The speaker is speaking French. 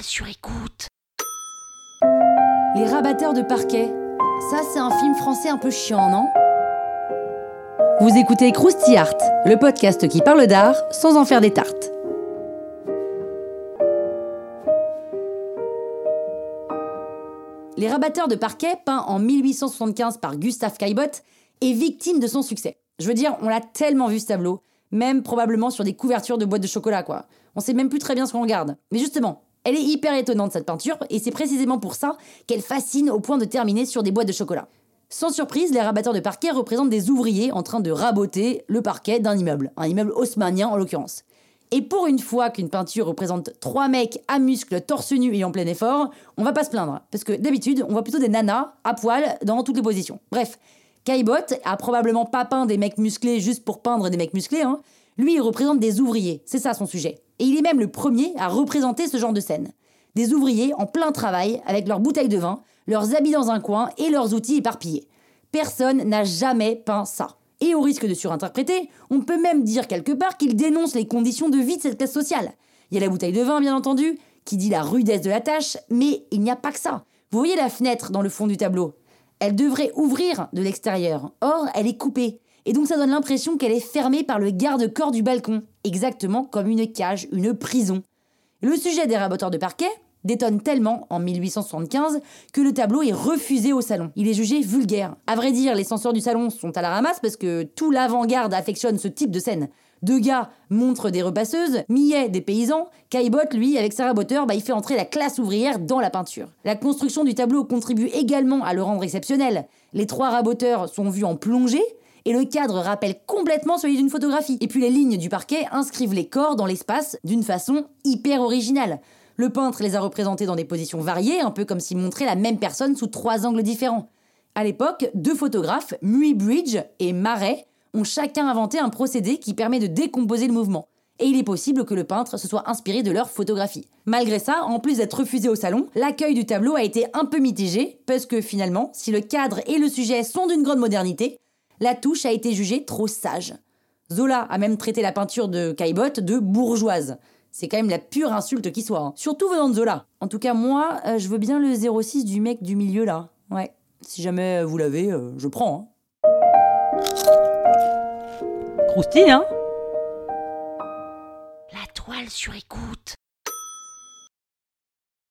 Sur écoute. Les rabatteurs de parquet. Ça, c'est un film français un peu chiant, non? Vous écoutez Krusty Art, le podcast qui parle d'art sans en faire des tartes. Les rabatteurs de parquet, peint en 1875 par Gustave Caillebotte, est victime de son succès. Je veux dire, on l'a tellement vu ce tableau, même probablement sur des couvertures de boîtes de chocolat, quoi. On sait même plus très bien ce qu'on regarde. Mais justement, elle est hyper étonnante cette peinture, et c'est précisément pour ça qu'elle fascine au point de terminer sur des boîtes de chocolat. Sans surprise, les rabatteurs de parquet représentent des ouvriers en train de raboter le parquet d'un immeuble, un immeuble haussmannien en l'occurrence. Et pour une fois qu'une peinture représente trois mecs à muscles, torse nu et en plein effort, on va pas se plaindre. Parce que d'habitude, on voit plutôt des nanas à poil dans toutes les positions. Bref, Caillebotte a probablement pas peint des mecs musclés juste pour peindre des mecs musclés. Hein. Lui, il représente des ouvriers. C'est ça son sujet. Et il est même le premier à représenter ce genre de scène. Des ouvriers en plein travail, avec leurs bouteilles de vin, leurs habits dans un coin et leurs outils éparpillés. Personne n'a jamais peint ça. Et au risque de surinterpréter, on peut même dire quelque part qu'il dénonce les conditions de vie de cette classe sociale. Il y a la bouteille de vin, bien entendu, qui dit la rudesse de la tâche, mais il n'y a pas que ça. Vous voyez la fenêtre dans le fond du tableau? Elle devrait ouvrir de l'extérieur. Or, elle est coupée. Et donc ça donne l'impression qu'elle est fermée par le garde-corps du balcon, exactement comme une cage, une prison. Le sujet des raboteurs de parquet, détonne tellement en 1875 que le tableau est refusé au salon. Il est jugé vulgaire. À vrai dire, les censeurs du salon sont à la ramasse parce que tout l'avant-garde affectionne ce type de scène. Deux gars montrent des repasseuses, Millet des paysans, Caillebotte, lui, avec sa raboteur, bah, il fait entrer la classe ouvrière dans la peinture. La construction du tableau contribue également à le rendre exceptionnel. Les trois raboteurs sont vus en plongée, et le cadre rappelle complètement celui d'une photographie. Et puis les lignes du parquet inscrivent les corps dans l'espace d'une façon hyper originale. Le peintre les a représentés dans des positions variées, un peu comme s'il montrait la même personne sous trois angles différents. À l'époque, deux photographes, Muybridge et Marais, ont chacun inventé un procédé qui permet de décomposer le mouvement. Et il est possible que le peintre se soit inspiré de leur photographie. Malgré ça, en plus d'être refusé au salon, l'accueil du tableau a été un peu mitigé, parce que finalement, si le cadre et le sujet sont d'une grande modernité, la touche a été jugée trop sage. Zola a même traité la peinture de Caillebotte de bourgeoise. C'est quand même la pure insulte qui soit. Hein. Surtout venant de Zola. En tout cas, moi, euh, je veux bien le 06 du mec du milieu là. Ouais. Si jamais vous l'avez, euh, je prends. Hein. Croustille, hein? La toile sur écoute.